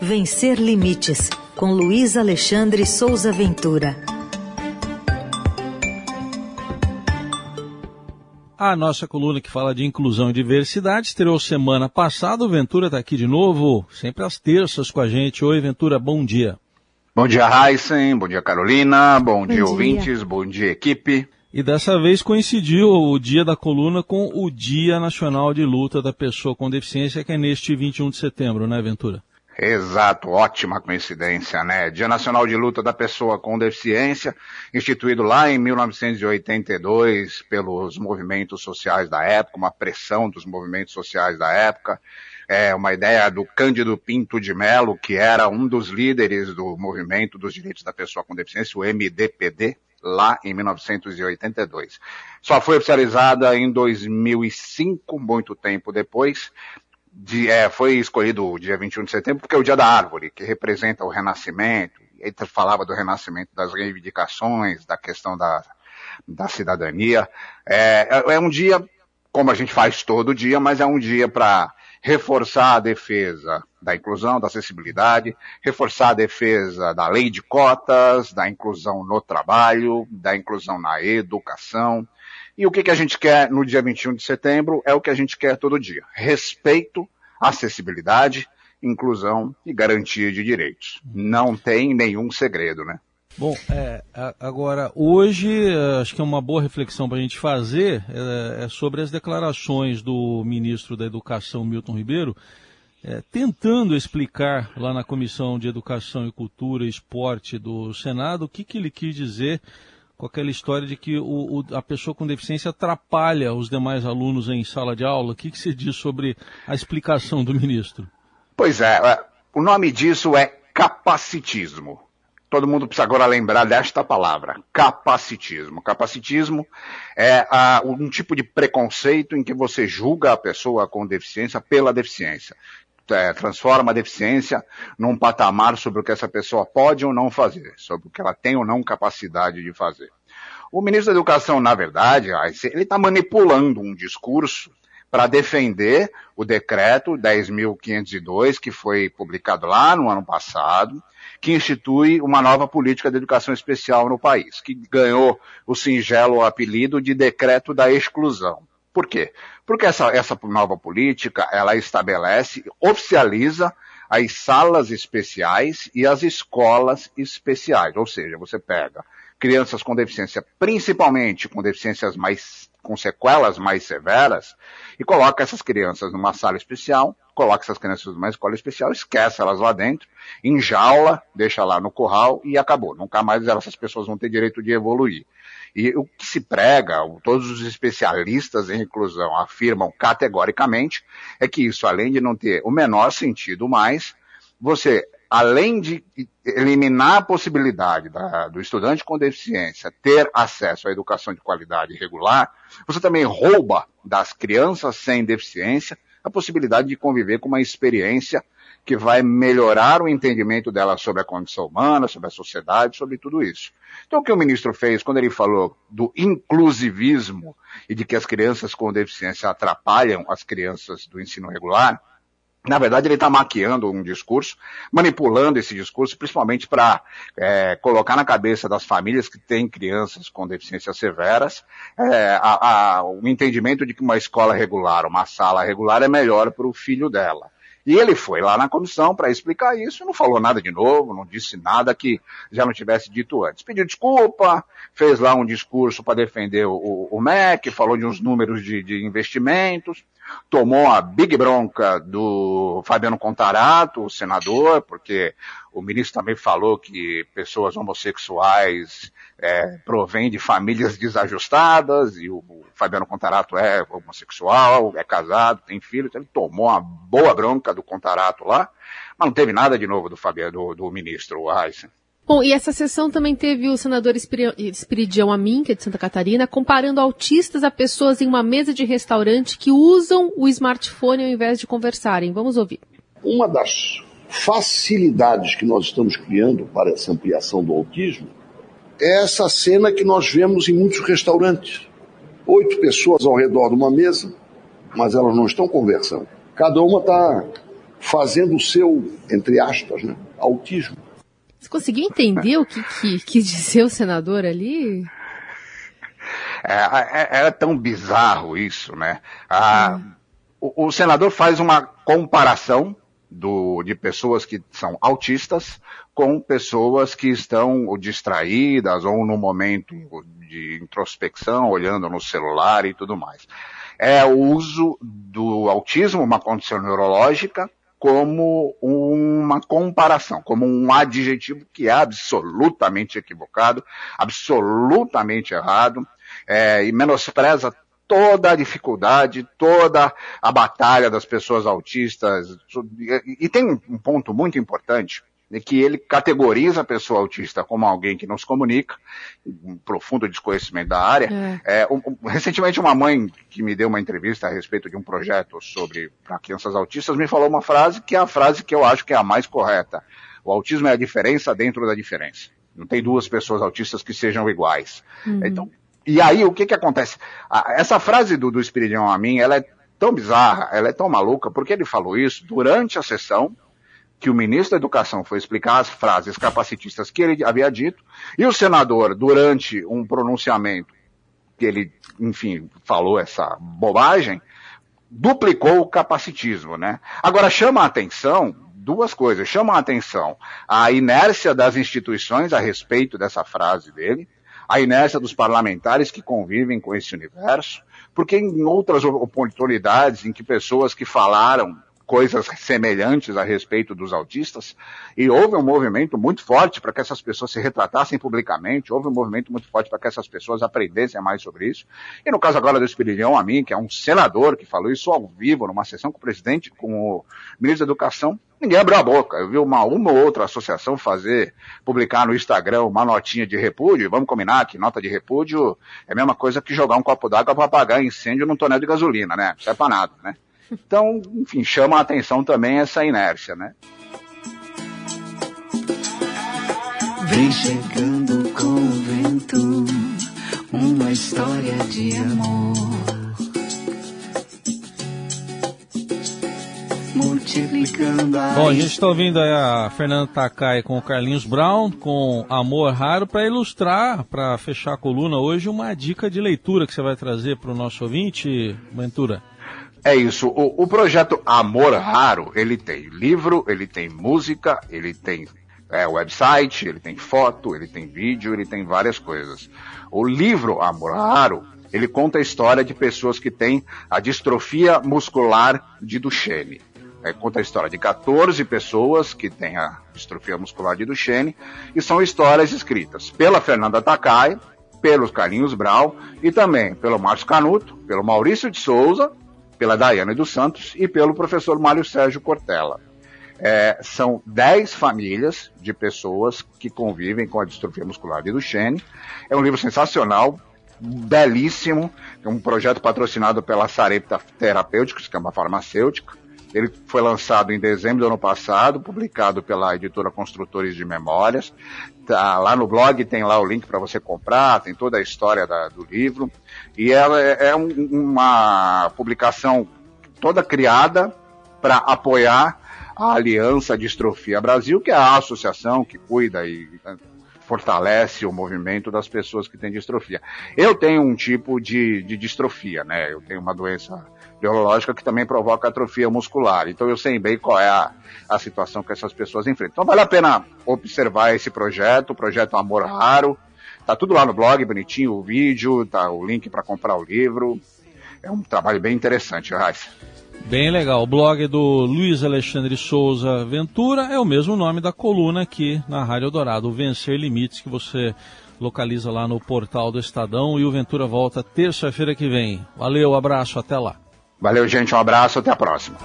Vencer Limites, com Luiz Alexandre Souza Ventura. A nossa coluna que fala de inclusão e diversidade estreou semana passada. O Ventura está aqui de novo, sempre às terças com a gente. Oi, Ventura, bom dia. Bom dia, Heisen. Bom dia, Carolina. Bom, bom dia, dia, ouvintes. Bom dia, equipe. E dessa vez coincidiu o dia da coluna com o Dia Nacional de Luta da Pessoa com Deficiência, que é neste 21 de setembro, né, Ventura? Exato, ótima coincidência, né? Dia Nacional de Luta da Pessoa com Deficiência, instituído lá em 1982 pelos movimentos sociais da época, uma pressão dos movimentos sociais da época, é uma ideia do Cândido Pinto de Melo, que era um dos líderes do movimento dos direitos da pessoa com deficiência, o MDPD, lá em 1982. Só foi oficializada em 2005, muito tempo depois. De, é, foi escolhido o dia 21 de setembro porque é o dia da árvore, que representa o renascimento. Ele falava do renascimento das reivindicações, da questão da, da cidadania. É, é, é um dia, como a gente faz todo dia, mas é um dia para reforçar a defesa da inclusão, da acessibilidade, reforçar a defesa da lei de cotas, da inclusão no trabalho, da inclusão na educação. E o que, que a gente quer no dia 21 de setembro é o que a gente quer todo dia. Respeito, acessibilidade, inclusão e garantia de direitos. Não tem nenhum segredo, né? Bom, é, agora, hoje, é, acho que é uma boa reflexão para a gente fazer é, é, sobre as declarações do ministro da Educação, Milton Ribeiro, é, tentando explicar lá na Comissão de Educação e Cultura e Esporte do Senado o que, que ele quis dizer com aquela história de que o, o, a pessoa com deficiência atrapalha os demais alunos em sala de aula. O que, que diz sobre a explicação do ministro? Pois é, é o nome disso é capacitismo todo mundo precisa agora lembrar desta palavra, capacitismo. Capacitismo é um tipo de preconceito em que você julga a pessoa com deficiência pela deficiência. É, transforma a deficiência num patamar sobre o que essa pessoa pode ou não fazer, sobre o que ela tem ou não capacidade de fazer. O ministro da Educação, na verdade, ele está manipulando um discurso para defender o decreto 10.502, que foi publicado lá no ano passado, que institui uma nova política de educação especial no país, que ganhou o singelo apelido de decreto da exclusão. Por quê? Porque essa, essa nova política, ela estabelece, oficializa as salas especiais e as escolas especiais. Ou seja, você pega crianças com deficiência, principalmente com deficiências mais, com sequelas mais severas, e coloca essas crianças numa sala especial, coloca essas crianças numa escola especial, esquece elas lá dentro, enjaula, deixa lá no curral e acabou. Nunca mais essas pessoas vão ter direito de evoluir. E o que se prega, todos os especialistas em inclusão afirmam categoricamente, é que isso, além de não ter o menor sentido mais, você além de eliminar a possibilidade da, do estudante com deficiência ter acesso à educação de qualidade regular, você também rouba das crianças sem deficiência a possibilidade de conviver com uma experiência que vai melhorar o entendimento dela sobre a condição humana, sobre a sociedade, sobre tudo isso. Então, o que o ministro fez quando ele falou do inclusivismo e de que as crianças com deficiência atrapalham as crianças do ensino regular, na verdade, ele está maquiando um discurso, manipulando esse discurso, principalmente para é, colocar na cabeça das famílias que têm crianças com deficiências severas é, a, a, o entendimento de que uma escola regular, uma sala regular é melhor para o filho dela. E ele foi lá na comissão para explicar isso, não falou nada de novo, não disse nada que já não tivesse dito antes. Pediu desculpa, fez lá um discurso para defender o, o, MEC, falou de uns números de, de investimentos, tomou a big bronca do Fabiano Contarato, o senador, porque o ministro também falou que pessoas homossexuais é, provêm de famílias desajustadas, e o, o Fabiano Contarato é homossexual, é casado, tem filho, então ele tomou uma boa bronca do Contarato lá, mas não teve nada de novo do Fabiano, do, do ministro Heisen. Bom, e essa sessão também teve o senador Espiridião Amin, que é de Santa Catarina, comparando autistas a pessoas em uma mesa de restaurante que usam o smartphone ao invés de conversarem. Vamos ouvir. Uma das facilidades que nós estamos criando para essa ampliação do autismo é essa cena que nós vemos em muitos restaurantes. Oito pessoas ao redor de uma mesa, mas elas não estão conversando. Cada uma está fazendo o seu, entre aspas, né, autismo. Você conseguiu entender o que, que quis dizer o senador ali? É, é, é tão bizarro isso, né? Ah, hum. o, o, senador faz uma comparação do, de pessoas que são autistas com pessoas que estão distraídas ou no momento de introspecção, olhando no celular e tudo mais. É o uso do autismo, uma condição neurológica, como uma comparação, como um adjetivo que é absolutamente equivocado, absolutamente errado, é, e menospreza toda a dificuldade, toda a batalha das pessoas autistas. E tem um ponto muito importante, de que ele categoriza a pessoa autista como alguém que não se comunica, um profundo desconhecimento da área. É. É, um, um, recentemente, uma mãe que me deu uma entrevista a respeito de um projeto sobre para crianças autistas me falou uma frase que é a frase que eu acho que é a mais correta. O autismo é a diferença dentro da diferença. Não tem duas pessoas autistas que sejam iguais. Uhum. Então, e aí, o que que acontece? essa frase do, do Espiridion a mim, ela é tão bizarra, ela é tão maluca, porque ele falou isso durante a sessão, que o ministro da Educação foi explicar as frases capacitistas que ele havia dito, e o senador, durante um pronunciamento que ele, enfim, falou essa bobagem, duplicou o capacitismo, né? Agora chama a atenção duas coisas, chama a atenção a inércia das instituições a respeito dessa frase dele, a inércia dos parlamentares que convivem com esse universo, porque em outras oportunidades em que pessoas que falaram coisas semelhantes a respeito dos autistas, e houve um movimento muito forte para que essas pessoas se retratassem publicamente, houve um movimento muito forte para que essas pessoas aprendessem mais sobre isso. E no caso agora do Espirilhão, a mim, que é um senador que falou isso ao vivo, numa sessão com o presidente, com o ministro da Educação, ninguém abriu a boca. Eu vi uma, uma ou outra associação fazer, publicar no Instagram uma notinha de repúdio, vamos combinar que nota de repúdio é a mesma coisa que jogar um copo d'água para apagar incêndio num tonel de gasolina, né? Não serve para nada, né? Então, enfim, chama a atenção também essa inércia, né? Vem chegando com o vento, uma história de amor. Bom, a gente está ouvindo aí a Fernanda Takai com o Carlinhos Brown, com Amor Raro, para ilustrar, para fechar a coluna hoje, uma dica de leitura que você vai trazer para o nosso ouvinte, Ventura. É isso. O, o, projeto Amor Raro, ele tem livro, ele tem música, ele tem é, website, ele tem foto, ele tem vídeo, ele tem várias coisas. O livro Amor Raro, ele conta a história de pessoas que têm a distrofia muscular de Duchenne. É, conta a história de 14 pessoas que têm a distrofia muscular de Duchenne e são histórias escritas pela Fernanda Takai, pelos Carlinhos Brau e também pelo Márcio Canuto, pelo Maurício de Souza pela Daiane dos Santos e pelo professor Mário Sérgio Cortella. É, são 10 famílias de pessoas que convivem com a distrofia muscular de Duchenne. É um livro sensacional, belíssimo, é um projeto patrocinado pela Sarepta Terapêuticos, que é uma farmacêutica. Ele foi lançado em dezembro do ano passado, publicado pela editora Construtores de Memórias. Tá, lá no blog tem lá o link para você comprar, tem toda a história da, do livro. E ela é, é um, uma publicação toda criada para apoiar a Aliança Distrofia Brasil, que é a associação que cuida e né, fortalece o movimento das pessoas que têm distrofia. Eu tenho um tipo de, de distrofia, né? Eu tenho uma doença neurológica que também provoca atrofia muscular. Então eu sei bem qual é a, a situação que essas pessoas enfrentam. Então vale a pena observar esse projeto, o projeto Amor Raro. Tá tudo lá no blog, bonitinho, o vídeo, tá o link para comprar o livro. É um trabalho bem interessante, Raíssa. Bem legal. O blog do Luiz Alexandre Souza Ventura é o mesmo nome da coluna aqui na Rádio Dourado, Vencer Limites, que você localiza lá no portal do Estadão. E o Ventura volta terça-feira que vem. Valeu, abraço, até lá. Valeu, gente. Um abraço. Até a próxima.